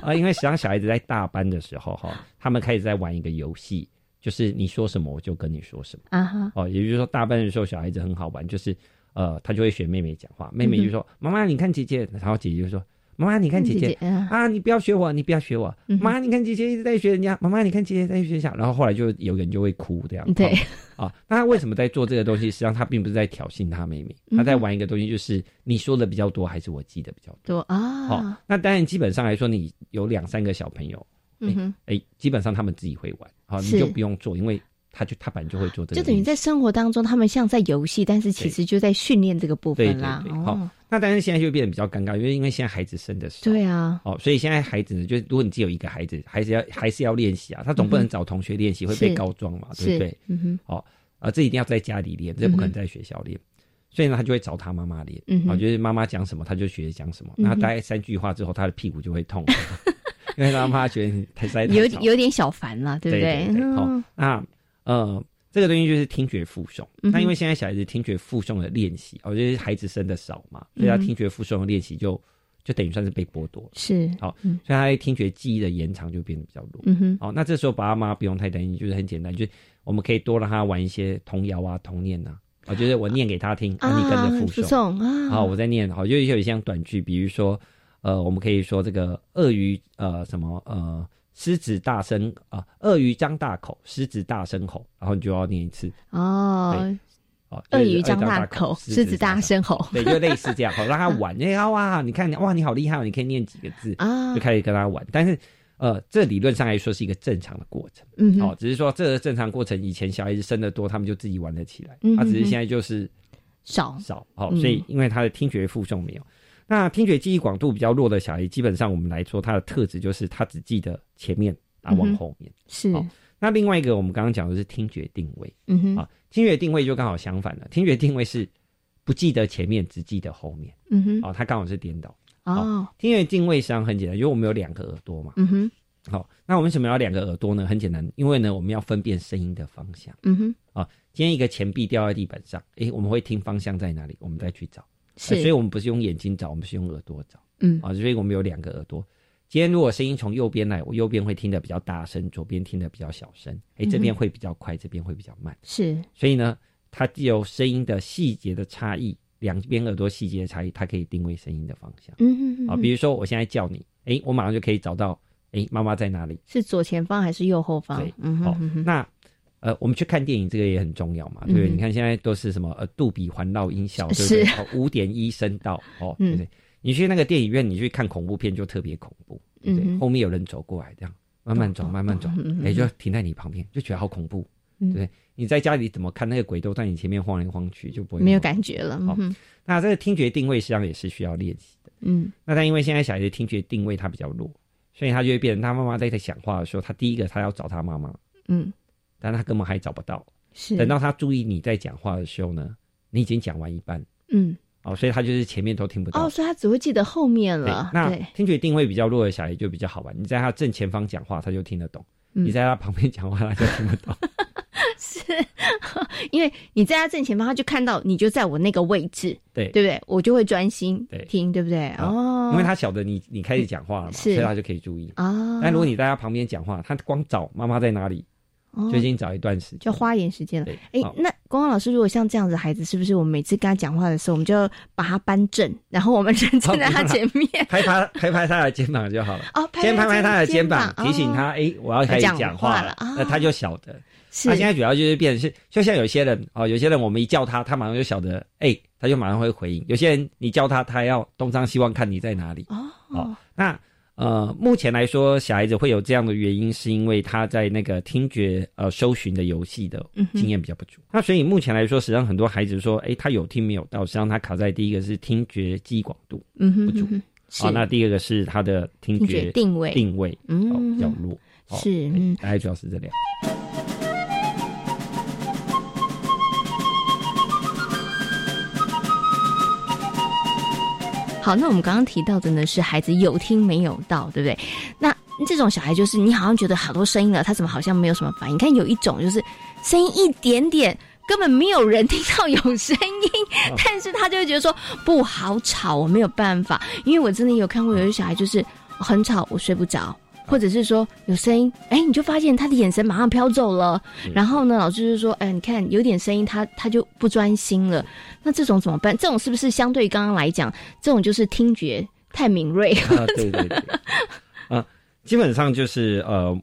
啊，因为实际上小孩子在大班的时候，哈，他们开始在玩一个游戏，就是你说什么我就跟你说什么。啊哈。哦，也就是说大班的时候小孩子很好玩，就是呃，他就会学妹妹讲话，妹妹就说：“妈妈，你看姐姐。”然后姐姐就说。妈妈，你看姐姐啊，你不要学我，你不要学我。妈，你看姐姐一直在学人家。妈妈，你看姐姐在学校。然后后来就有人就会哭这样。对啊，那他为什么在做这个东西？实际上他并不是在挑衅他妹妹，他在玩一个东西，就是你说的比较多，还是我记得比较多啊？好，那当然基本上来说，你有两三个小朋友，嗯哎，基本上他们自己会玩，好，你就不用做，因为。他就他本来就会做这个，就等于在生活当中，他们像在游戏，但是其实就在训练这个部分啦。好，那但是现在就变得比较尴尬，因为因为现在孩子生的少，对啊，哦，所以现在孩子呢，就如果你只有一个孩子，孩子要还是要练习啊，他总不能找同学练习会被告状嘛，对不对？嗯哼，哦，啊，这一定要在家里练，这不可能在学校练，所以呢，他就会找他妈妈练，嗯，我觉得妈妈讲什么，他就学讲什么，那大概三句话之后，他的屁股就会痛，[LAUGHS] 因为他妈觉得太塞，有有点小烦了，对不对？好，那呃。这个东西就是听觉附送，那因为现在小孩子听觉附送的练习，我觉得孩子生的少嘛，所以他听觉附送的练习就就等于算是被剥夺。是，好，所以他听觉记忆的延长就变得比较弱。嗯哼，好，那这时候爸爸妈妈不用太担心，就是很简单，就是我们可以多让他玩一些童谣啊、童念呐，啊，就是我念给他听，啊，你跟着附诵啊，好，我在念，好，就有一些像短句，比如说，呃，我们可以说这个鳄鱼，呃，什么，呃。狮子大声啊！鳄鱼张大口，狮子大声吼，然后你就要念一次哦。哦，鳄鱼张大口，狮子大声吼，对，就类似这样，好让他玩。哎呀哇，你看哇，你好厉害哦，你可以念几个字啊，就开始跟他玩。但是呃，这理论上来说是一个正常的过程，嗯，哦，只是说这个正常过程以前小孩子生的多，他们就自己玩得起来，他只是现在就是少少，好，所以因为他的听觉复诵没有。那听觉记忆广度比较弱的小孩，基本上我们来说，他的特质就是他只记得前面，啊，往后面是。那另外一个，我们刚刚讲的是听觉定位，嗯哼，啊，听觉定位就刚好相反了。听觉定位是不记得前面，只记得后面，嗯哼，哦，他刚好是颠倒。哦，听觉定位实际上很简单，因为我们有两个耳朵嘛，嗯哼，好，那我们为什么要两个耳朵呢？很简单，因为呢，我们要分辨声音的方向。嗯哼，啊，今天一个钱币掉在地板上，诶，我们会听方向在哪里，我们再去找。是，所以我们不是用眼睛找，我们是用耳朵找。嗯，啊，所以我们有两个耳朵。今天如果声音从右边来，我右边会听得比较大声，左边听得比较小声。诶，这边会比较快，这边会比较慢。是，所以呢，它既有声音的细节的差异，两边耳朵细节的差异，它可以定位声音的方向。嗯嗯啊，比如说我现在叫你，诶，我马上就可以找到，诶，妈妈在哪里？是左前方还是右后方？对，嗯好，那呃，我们去看电影，这个也很重要嘛，对不对？你看现在都是什么呃，杜比环绕音效，对不对？五点一声道，哦，对不对？你去那个电影院，你去看恐怖片就特别恐怖，对不对？后面有人走过来，这样慢慢走，慢慢走，哎，就停在你旁边，就觉得好恐怖，对不对？你在家里怎么看那个鬼都在你前面晃来晃去，就不会没有感觉了。好，那这个听觉定位实际上也是需要练习的。嗯，那但因为现在小孩的听觉定位他比较弱，所以他就会变成他妈妈在他讲话的时候，他第一个他要找他妈妈，嗯，但他根本还找不到。是等到他注意你在讲话的时候呢，你已经讲完一半，嗯。哦，所以他就是前面都听不到哦，所以他只会记得后面了。那听觉定位比较弱的小孩就比较好玩，你在他正前方讲话，他就听得懂；你在他旁边讲话，他就听不懂。[LAUGHS] 是，[LAUGHS] 因为你在他正前方，他就看到你就在我那个位置，对对不对？我就会专心听，对不对？哦，因为他晓得你你开始讲话了嘛，所以他就可以注意哦。但如果你在他旁边讲话，他光找妈妈在哪里。就已经找一段时间，就花一点时间了。哎，那光光老师，如果像这样子孩子，是不是我们每次跟他讲话的时候，我们就把他扳正，然后我们站在 [LAUGHS] 他前面，拍拍拍拍他的肩膀就好了。哦，先拍拍他的肩膀，提醒他，哎，我要开始讲话了。那他就晓得。他现在主要就是变成是，就像有些人哦，有些人我们一叫他，他马上就晓得，哎，他就马上会回应。有些人你叫他，他要东张西望看你在哪里。哦，好，那。呃，目前来说，小孩子会有这样的原因，是因为他在那个听觉呃搜寻的游戏的经验比较不足。那所以目前来说，实际上很多孩子说，哎，他有听没有到，实际上他卡在第一个是听觉记忆广度不足。好，那第二个是他的听觉定位定位嗯比较弱。是，大概主要是这两。好，那我们刚刚提到的呢是孩子有听没有到，对不对？那这种小孩就是你好像觉得好多声音了，他怎么好像没有什么反应？看有一种就是声音一点点，根本没有人听到有声音，[LAUGHS] 但是他就会觉得说不好吵，我没有办法，因为我真的有看过有些小孩就是很吵，我睡不着。或者是说有声音，哎，你就发现他的眼神马上飘走了。然后呢，老师就说，哎，你看有点声音，他他就不专心了。那这种怎么办？这种是不是相对刚刚来讲，这种就是听觉太敏锐？啊，对对对，啊，基本上就是呃。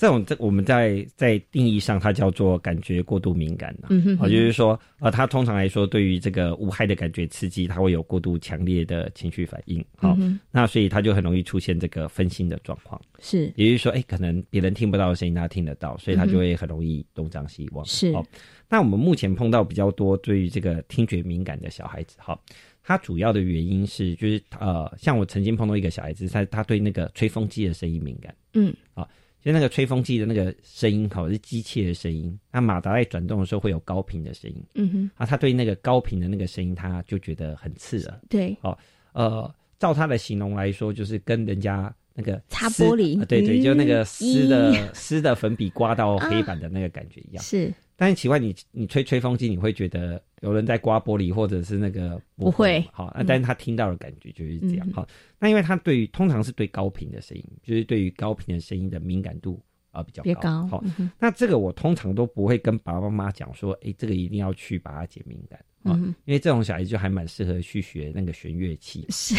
这种这我们在在定义上，它叫做感觉过度敏感嗯哼，啊，就是说，呃，它通常来说，对于这个无害的感觉刺激，它会有过度强烈的情绪反应。好，那所以它就很容易出现这个分心的状况。是，也就是说，哎，可能别人听不到的声音，他听得到，所以他就会很容易东张西望。是，好，那我们目前碰到比较多对于这个听觉敏感的小孩子，哈，他主要的原因是，就是呃，像我曾经碰到一个小孩子，他他对那个吹风机的声音敏感。嗯，好。就那个吹风机的那个声音，好，是机器的声音。那马达在转动的时候会有高频的声音，嗯哼。啊，他对那个高频的那个声音，他就觉得很刺耳。对，哦，呃，照他的形容来说，就是跟人家那个擦玻璃，对对，就那个湿的湿的粉笔刮到黑板的那个感觉一样。是。但是奇怪，你你吹吹风机，你会觉得有人在刮玻璃，或者是那个不会好，那但是他听到的感觉就是这样。好，那因为他对于通常是对高频的声音，就是对于高频的声音的敏感度。啊，比较高。好，那这个我通常都不会跟爸爸妈妈讲说，哎，这个一定要去把它解敏感啊，因为这种小孩就还蛮适合去学那个弦乐器。是，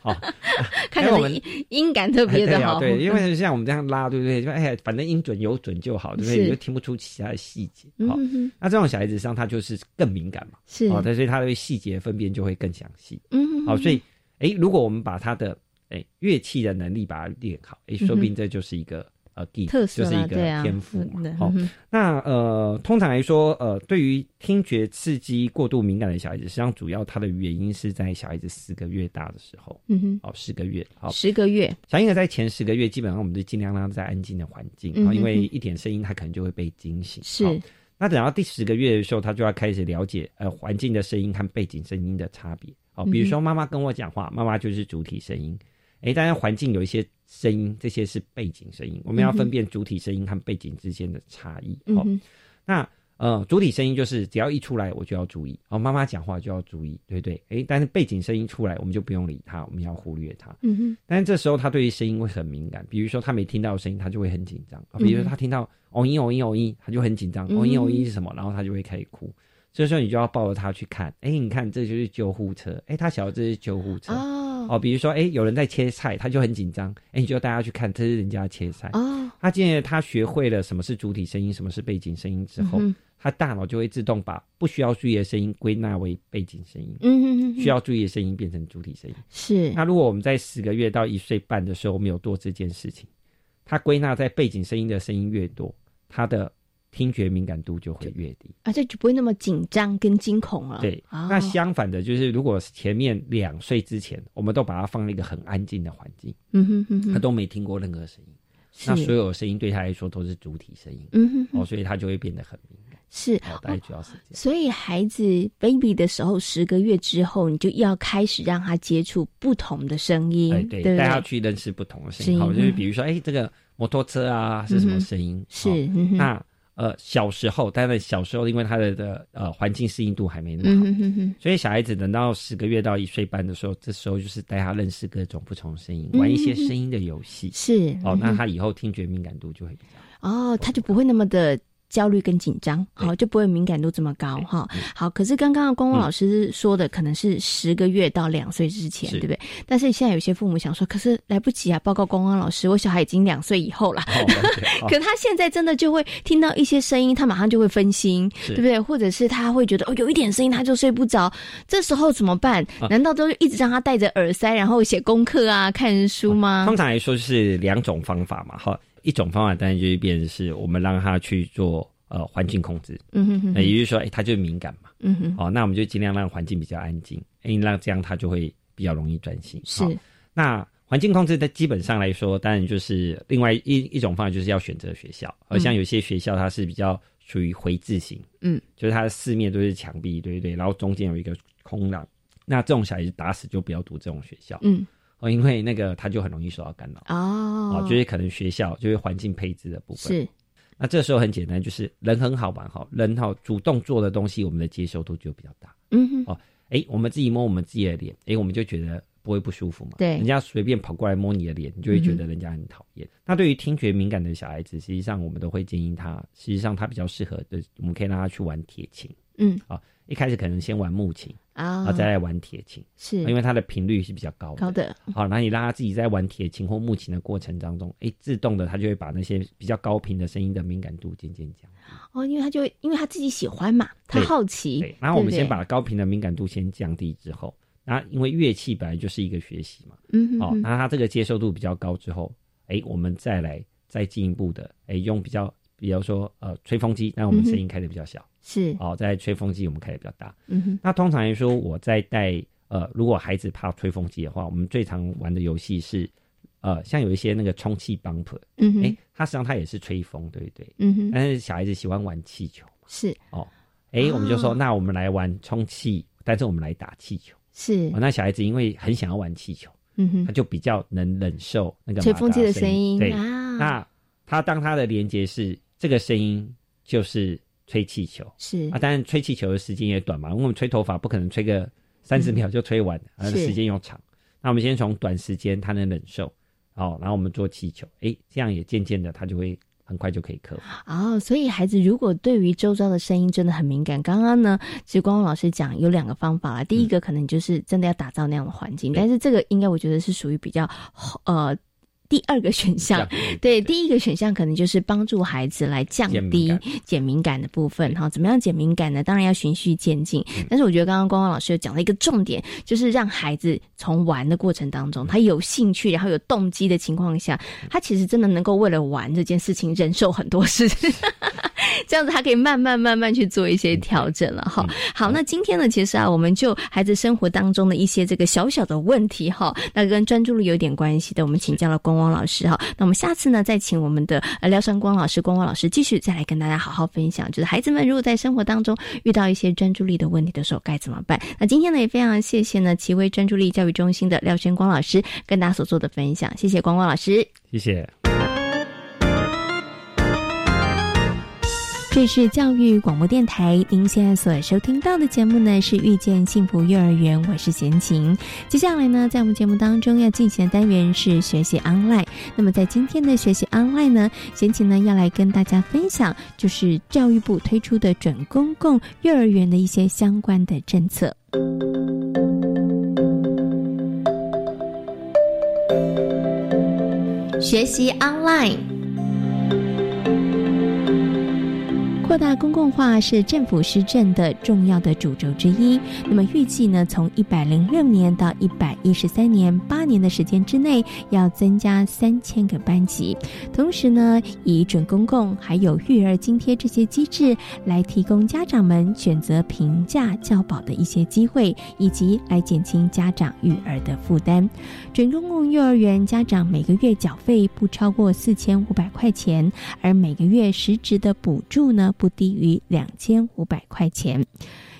好，[LAUGHS] 看我们音感特别的好。对，因为像我们这样拉，对不对？就哎呀，反正音准有准就好，对不对？你就听不出其他的细节。好，那这种小孩子上他就是更敏感嘛，是哦，所以他对细节分辨就会更详细。嗯，好，所以哎，如果我们把他的哎乐器的能力把它练好，哎，说不定这就是一个。呃，地特色就是一个天赋嘛。好，那呃，通常来说，呃，对于听觉刺激过度敏感的小孩子，实际上主要它的原因是在小孩子四个月大的时候。嗯哼，哦，十个月，好，十个月，小婴儿在前十个月，基本上我们就尽量让他在安静的环境啊，因为一点声音他可能就会被惊醒。是，那等到第十个月的时候，他就要开始了解呃环境的声音和背景声音的差别。好，比如说妈妈跟我讲话，妈妈就是主体声音。哎，当然环境有一些声音，这些是背景声音，我们要分辨主体声音和背景之间的差异。哦，那。呃，主体声音就是只要一出来，我就要注意哦。妈妈讲话就要注意，对不对？哎，但是背景声音出来，我们就不用理他，我们要忽略他。嗯哼。但是这时候他对于声音会很敏感，比如说他没听到声音，他就会很紧张啊。比如说他听到哦音哦音哦音，他就很紧张。哦音哦音是什么？然后他就会开始哭。这时候你就要抱着他去看，哎，你看这就是救护车，哎，他晓得这是救护车哦。哦，比如说哎，有人在切菜，他就很紧张，哎，你就带他去看，这是人家切菜哦。他今天他学会了什么是主体声音，什么是背景声音之后。他大脑就会自动把不需要注意的声音归纳为背景声音，嗯嗯需要注意的声音变成主体声音。是。那如果我们在十个月到一岁半的时候，我们有做这件事情，他归纳在背景声音的声音越多，他的听觉敏感度就会越低，啊，这就不会那么紧张跟惊恐了。对。那相反的，就是如果前面两岁之前，我们都把它放在一个很安静的环境，嗯哼哼，他都没听过任何声音，那所有声音对他来说都是主体声音，嗯哼，哦，所以他就会变得很敏感。是，大概主要时间。所以孩子 baby 的时候，十个月之后，你就要开始让他接触不同的声音，对，带他去认识不同的声音。好，就是比如说，哎，这个摩托车啊是什么声音？是，那呃，小时候，当然小时候，因为他的的呃环境适应度还没那么好，所以小孩子等到十个月到一岁半的时候，这时候就是带他认识各种不同声音，玩一些声音的游戏。是，哦，那他以后听觉敏感度就会比较哦，他就不会那么的。焦虑跟紧张，好就不会敏感度这么高哈。好，可是刚刚光光老师说的可能是十个月到两岁之前，对不对？但是现在有些父母想说，可是来不及啊！报告光光老师，我小孩已经两岁以后了，[LAUGHS] 可他现在真的就会听到一些声音，他马上就会分心，对不对？或者是他会觉得哦，有一点声音他就睡不着，这时候怎么办？难道都一直让他戴着耳塞，然后写功课啊、看书吗？通常来说是两种方法嘛，哈。一种方法当然就是变成是我们让他去做呃环境控制，嗯哼哼，那也就是说，哎，他就敏感嘛，嗯哼，哦，那我们就尽量让环境比较安静，哎，让这样他就会比较容易专心。是，那环境控制在基本上来说，当然就是另外一一种方法，就是要选择学校，而像有些学校它是比较属于回字形，嗯，就是它的四面都是墙壁，对不对？然后中间有一个空档，那这种小孩子打死就不要读这种学校，嗯。哦，因为那个他就很容易受到干扰哦，哦，就是可能学校就是环境配置的部分是。那这时候很简单，就是人很好玩哈，人好主动做的东西，我们的接受度就比较大。嗯哼，哦，哎，我们自己摸我们自己的脸，哎，我们就觉得不会不舒服嘛。对，人家随便跑过来摸你的脸，你就会觉得人家很讨厌。那对于听觉敏感的小孩子，实际上我们都会建议他，实际上他比较适合的，我们可以让他去玩铁琴。嗯，啊。一开始可能先玩木琴啊，然后再来玩铁琴，是因为它的频率是比较高高的。好，那你让他自己在玩铁琴或木琴的过程当中，哎，自动的他就会把那些比较高频的声音的敏感度渐渐降。哦，因为他就因为他自己喜欢嘛，他好奇。对，然后我们先把高频的敏感度先降低之后，那因为乐器本来就是一个学习嘛，嗯，哦，那他这个接受度比较高之后，哎，我们再来再进一步的，哎，用比较。比如说，呃，吹风机，那我们声音开的比较小，是。哦，在吹风机我们开的比较大。嗯哼，那通常来说，我在带呃，如果孩子怕吹风机的话，我们最常玩的游戏是，呃，像有一些那个充气 bumper，嗯哼，哎，它实际上它也是吹风，对不对？嗯哼，但是小孩子喜欢玩气球，是。哦，哎，我们就说，那我们来玩充气，但是我们来打气球，是。哦，那小孩子因为很想要玩气球，嗯哼，他就比较能忍受那个吹风机的声音，对啊，那他当他的连接是。这个声音就是吹气球，是。啊，当然吹气球的时间也短嘛，因为我们吹头发不可能吹个三十秒就吹完，啊，时间又长。那我们先从短时间他能忍受，哦，然后我们做气球，哎，这样也渐渐的他就会很快就可以克服。哦，所以孩子如果对于周遭的声音真的很敏感，刚刚呢，其实光光老师讲有两个方法啦，第一个可能就是真的要打造那样的环境，但是这个应该我觉得是属于比较呃。第二个选项，[LAUGHS] 对，第一个选项可能就是帮助孩子来降低减敏感的部分。哈，怎么样减敏感呢？当然要循序渐进。但是我觉得刚刚光光老师有讲了一个重点，就是让孩子从玩的过程当中，他有兴趣，然后有动机的情况下，他其实真的能够为了玩这件事情忍受很多事。[LAUGHS] 这样子他可以慢慢慢慢去做一些调整了哈。好，那今天呢，其实啊，我们就孩子生活当中的一些这个小小的问题哈，那跟专注力有点关系的，我们请教了光光老师哈。那我们下次呢，再请我们的呃廖山光老师、光光老师继续再来跟大家好好分享，就是孩子们如果在生活当中遇到一些专注力的问题的时候该怎么办。那今天呢，也非常谢谢呢奇威专注力教育中心的廖轩光老师跟大家所做的分享，谢谢光光老师，谢谢。这是教育广播电台，您现在所收听到的节目呢是遇见幸福幼儿园，我是贤琴。接下来呢，在我们节目当中要进行的单元是学习 online。那么在今天的学习 online 呢，贤琴呢要来跟大家分享，就是教育部推出的准公共幼儿园的一些相关的政策。学习 online。扩大公共化是政府施政的重要的主轴之一。那么预计呢，从一百零六年到一百一十三年八年的时间之内，要增加三千个班级。同时呢，以准公共还有育儿津贴这些机制来提供家长们选择平价教保的一些机会，以及来减轻家长育儿的负担。准公共幼儿园家长每个月缴费不超过四千五百块钱，而每个月实质的补助呢？不低于两千五百块钱。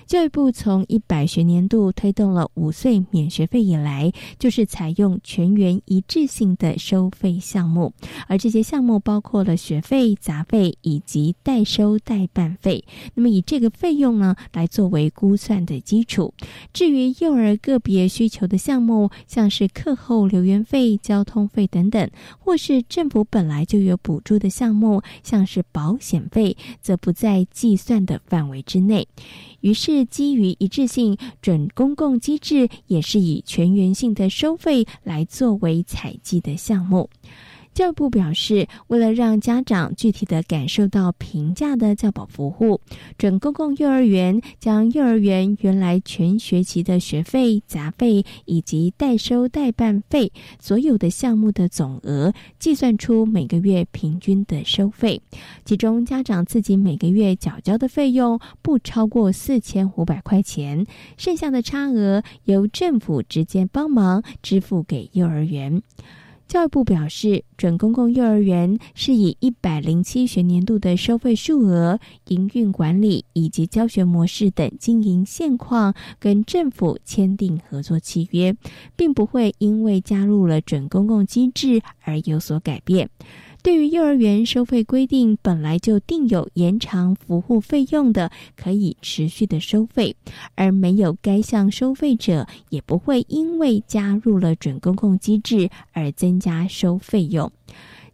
教育部从一百学年度推动了五岁免学费以来，就是采用全员一致性的收费项目，而这些项目包括了学费、杂费以及代收代办费。那么以这个费用呢，来作为估算的基础。至于幼儿个别需求的项目，像是课后留园费、交通费等等，或是政府本来就有补助的项目，像是保险费，则不在计算的范围之内。于是，基于一致性准公共机制，也是以全员性的收费来作为采集的项目。教育部表示，为了让家长具体的感受到平价的教保服务，准公共幼儿园将幼儿园原来全学期的学费、杂费以及代收代办费所有的项目的总额，计算出每个月平均的收费，其中家长自己每个月缴交的费用不超过四千五百块钱，剩下的差额由政府直接帮忙支付给幼儿园。教育部表示，准公共幼儿园是以一百零七学年度的收费数额、营运管理以及教学模式等经营现况，跟政府签订合作契约，并不会因为加入了准公共机制而有所改变。对于幼儿园收费规定，本来就定有延长服务费用的，可以持续的收费，而没有该项收费者，也不会因为加入了准公共机制而增加收费用。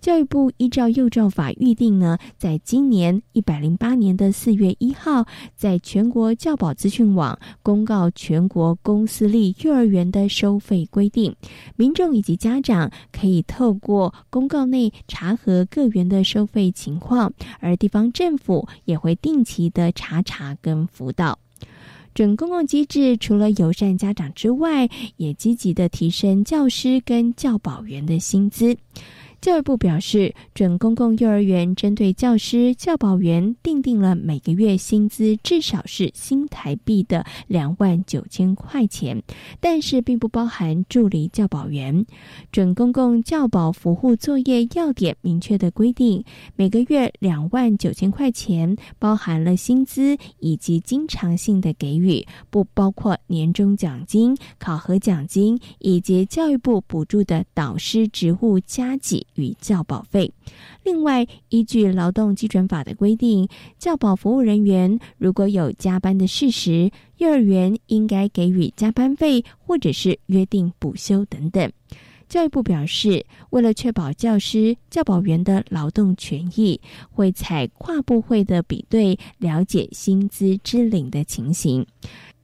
教育部依照幼教法预定呢，在今年一百零八年的四月一号，在全国教保资讯网公告全国公私立幼儿园的收费规定，民众以及家长可以透过公告内查核各园的收费情况，而地方政府也会定期的查查跟辅导。准公共机制除了友善家长之外，也积极的提升教师跟教保员的薪资。教育部表示，准公共幼儿园针对教师、教保员订定了每个月薪资至少是新台币的两万九千块钱，但是并不包含助理教保员。准公共教保服务作业要点明确的规定，每个月两万九千块钱包含了薪资以及经常性的给予，不包括年终奖金、考核奖金以及教育部补助的导师职务加给。与教保费。另外，依据劳动基准法的规定，教保服务人员如果有加班的事实，幼儿园应该给予加班费，或者是约定补休等等。教育部表示，为了确保教师、教保员的劳动权益，会采跨部会的比对，了解薪资支领的情形。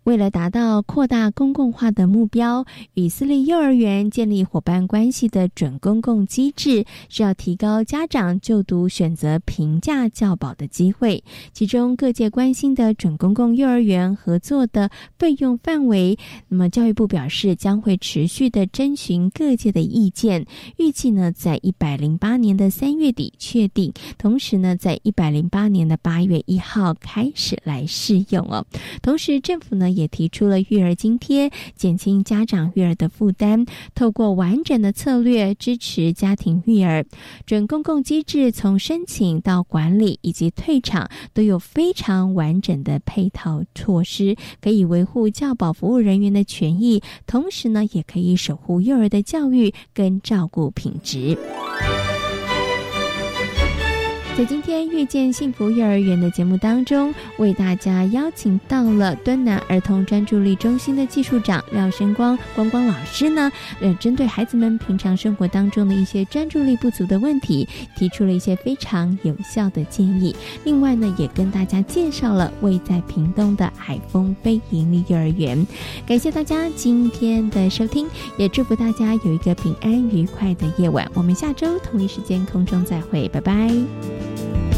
为了达到扩大公共化的目标，与私立幼儿园建立伙伴关系的准公共机制，是要提高家长就读选择平价教保的机会。其中各界关心的准公共幼儿园合作的费用范围，那么教育部表示将会持续的征询各界的意见，预计呢在一百零八年的三月底确定，同时呢在一百零八年的八月一号开始来试用哦。同时政府呢也提出了育儿津贴，减轻家长育儿的负担，透过完整的策略支持家庭育儿。准公共机制从申请到管理以及退场都有非常完整的配套措施，可以维护教保服务人员的权益，同时呢也可以守护幼儿的教育跟照顾品质。在今天遇见幸福幼儿园的节目当中，为大家邀请到了敦南儿童专注力中心的技术长廖生光光光老师呢，呃，针对孩子们平常生活当中的一些专注力不足的问题，提出了一些非常有效的建议。另外呢，也跟大家介绍了位在屏东的海丰非盈利幼儿园。感谢大家今天的收听，也祝福大家有一个平安愉快的夜晚。我们下周同一时间空中再会，拜拜。Bye.